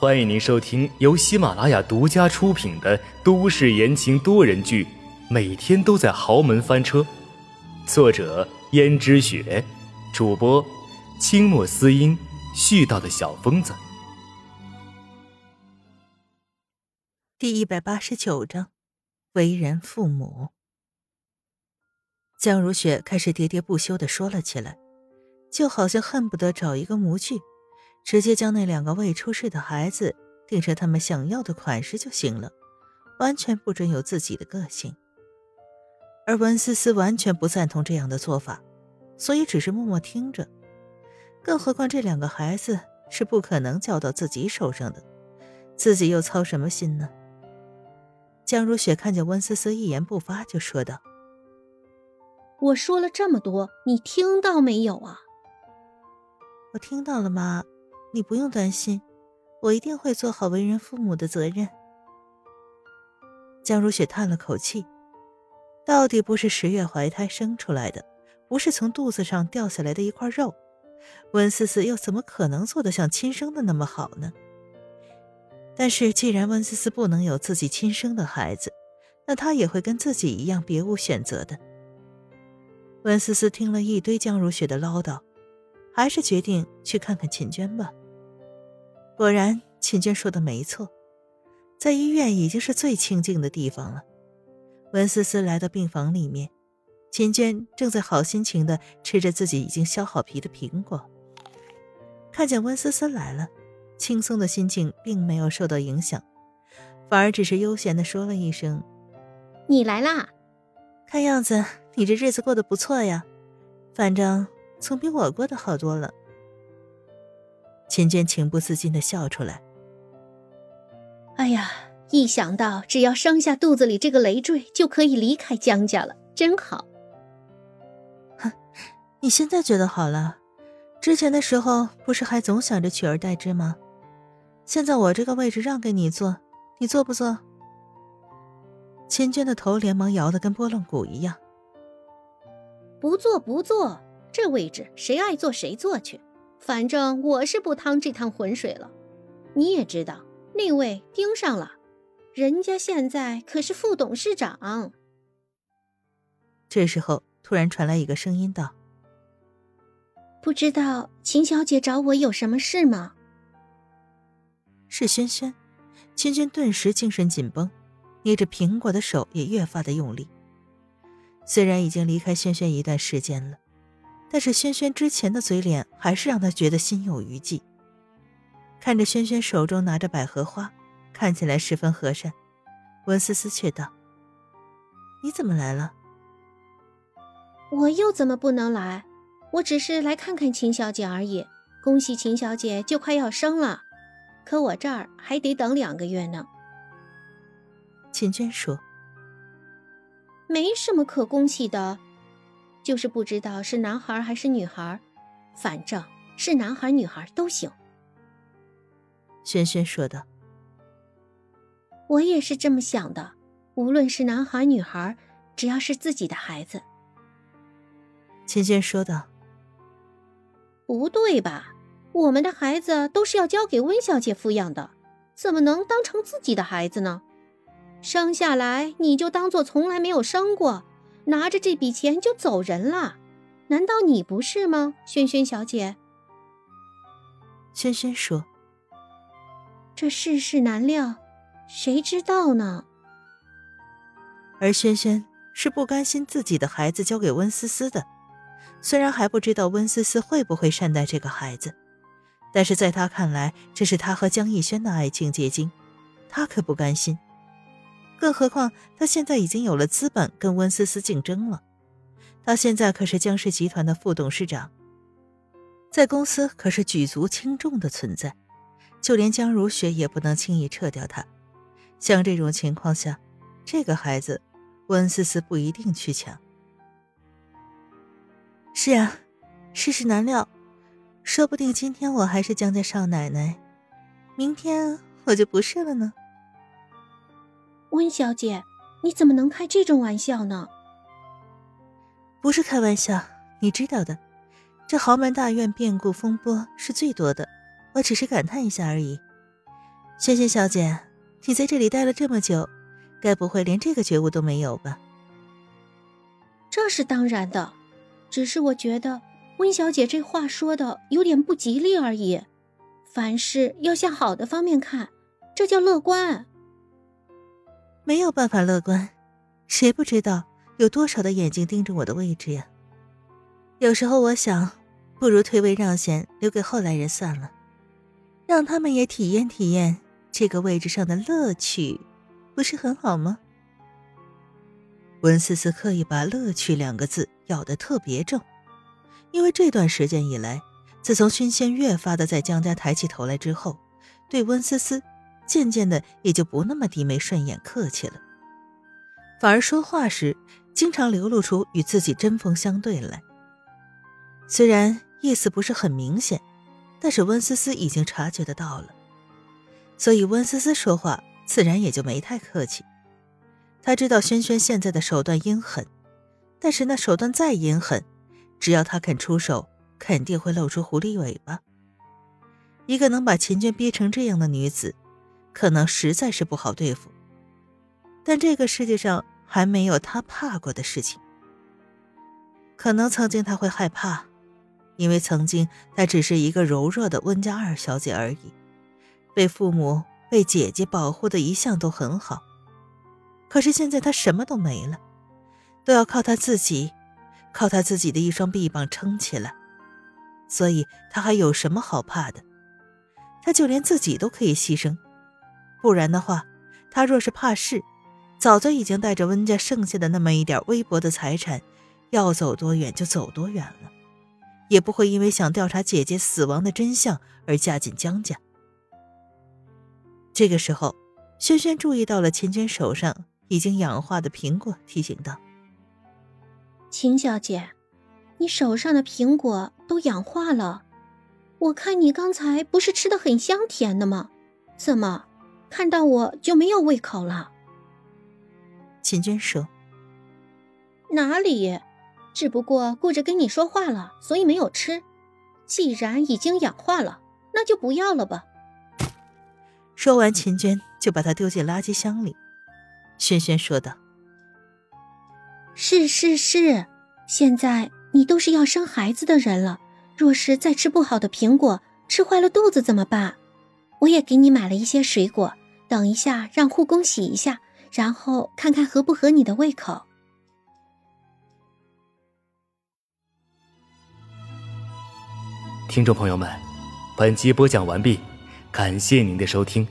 欢迎您收听由喜马拉雅独家出品的都市言情多人剧《每天都在豪门翻车》，作者：胭脂雪，主播：清墨思音，絮叨的小疯子。第一百八十九章，为人父母。江如雪开始喋喋不休的说了起来。就好像恨不得找一个模具，直接将那两个未出世的孩子定成他们想要的款式就行了，完全不准有自己的个性。而文思思完全不赞同这样的做法，所以只是默默听着。更何况这两个孩子是不可能交到自己手上的，自己又操什么心呢？江如雪看见温思思一言不发，就说道：“我说了这么多，你听到没有啊？”我听到了，妈，你不用担心，我一定会做好为人父母的责任。江如雪叹了口气，到底不是十月怀胎生出来的，不是从肚子上掉下来的一块肉，温思思又怎么可能做得像亲生的那么好呢？但是既然温思思不能有自己亲生的孩子，那她也会跟自己一样别无选择的。温思思听了一堆江如雪的唠叨。还是决定去看看秦娟吧。果然，秦娟说的没错，在医院已经是最清静的地方了。温思思来到病房里面，秦娟正在好心情的吃着自己已经削好皮的苹果。看见温思思来了，轻松的心情并没有受到影响，反而只是悠闲的说了一声：“你来啦！看样子你这日子过得不错呀，反正……”总比我过得好多了。秦娟情不自禁的笑出来。哎呀，一想到只要生下肚子里这个累赘，就可以离开江家了，真好。哼，你现在觉得好了？之前的时候不是还总想着取而代之吗？现在我这个位置让给你坐，你坐不坐？秦娟的头连忙摇得跟拨浪鼓一样。不坐，不坐。这位置谁爱坐谁坐去，反正我是不趟这趟浑水了。你也知道，那位盯上了，人家现在可是副董事长。这时候突然传来一个声音道：“不知道秦小姐找我有什么事吗？”是轩轩。轩轩顿时精神紧绷，捏着苹果的手也越发的用力。虽然已经离开轩轩一段时间了。但是轩轩之前的嘴脸还是让他觉得心有余悸。看着轩轩手中拿着百合花，看起来十分和善，温思思却道：“你怎么来了？”“我又怎么不能来？我只是来看看秦小姐而已。恭喜秦小姐就快要生了，可我这儿还得等两个月呢。”秦娟说：“没什么可恭喜的。”就是不知道是男孩还是女孩，反正是男孩女孩都行。轩轩说道：“我也是这么想的，无论是男孩女孩，只要是自己的孩子。”芊芊说道：“不对吧？我们的孩子都是要交给温小姐抚养的，怎么能当成自己的孩子呢？生下来你就当做从来没有生过。”拿着这笔钱就走人了，难道你不是吗，萱萱小姐？萱萱说：“这世事难料，谁知道呢？”而萱萱是不甘心自己的孩子交给温思思的，虽然还不知道温思思会不会善待这个孩子，但是在他看来，这是他和江逸轩的爱情结晶，他可不甘心。更何况，他现在已经有了资本跟温思思竞争了。他现在可是江氏集团的副董事长，在公司可是举足轻重的存在，就连江如雪也不能轻易撤掉他。像这种情况下，这个孩子，温思思不一定去抢。是啊，世事难料，说不定今天我还是江家少奶奶，明天我就不是了呢。温小姐，你怎么能开这种玩笑呢？不是开玩笑，你知道的，这豪门大院变故风波是最多的，我只是感叹一下而已。萱萱小姐，你在这里待了这么久，该不会连这个觉悟都没有吧？这是当然的，只是我觉得温小姐这话说的有点不吉利而已。凡事要向好的方面看，这叫乐观。没有办法乐观，谁不知道有多少的眼睛盯着我的位置呀？有时候我想，不如退位让贤，留给后来人算了，让他们也体验体验这个位置上的乐趣，不是很好吗？温思思刻意把“乐趣”两个字咬得特别重，因为这段时间以来，自从熏仙越发的在江家抬起头来之后，对温思思。渐渐的，也就不那么低眉顺眼、客气了，反而说话时经常流露出与自己针锋相对来。虽然意思不是很明显，但是温思思已经察觉得到了，所以温思思说话自然也就没太客气。他知道轩轩现在的手段阴狠，但是那手段再阴狠，只要他肯出手，肯定会露出狐狸尾巴。一个能把秦娟逼成这样的女子。可能实在是不好对付，但这个世界上还没有他怕过的事情。可能曾经他会害怕，因为曾经他只是一个柔弱的温家二小姐而已，被父母、被姐姐保护的一向都很好。可是现在他什么都没了，都要靠他自己，靠他自己的一双臂膀撑起来，所以他还有什么好怕的？他就连自己都可以牺牲。不然的话，他若是怕事，早就已经带着温家剩下的那么一点微薄的财产，要走多远就走多远了，也不会因为想调查姐姐死亡的真相而嫁进江家。这个时候，轩轩注意到了秦娟手上已经氧化的苹果，提醒道：“秦小姐，你手上的苹果都氧化了，我看你刚才不是吃的很香甜的吗？怎么？”看到我就没有胃口了。秦娟说：“哪里，只不过顾着跟你说话了，所以没有吃。既然已经氧化了，那就不要了吧。”说完，秦娟就把它丢进垃圾箱里。轩轩说道：“是是是，现在你都是要生孩子的人了，若是再吃不好的苹果，吃坏了肚子怎么办？我也给你买了一些水果。”等一下，让护工洗一下，然后看看合不合你的胃口。听众朋友们，本集播讲完毕，感谢您的收听。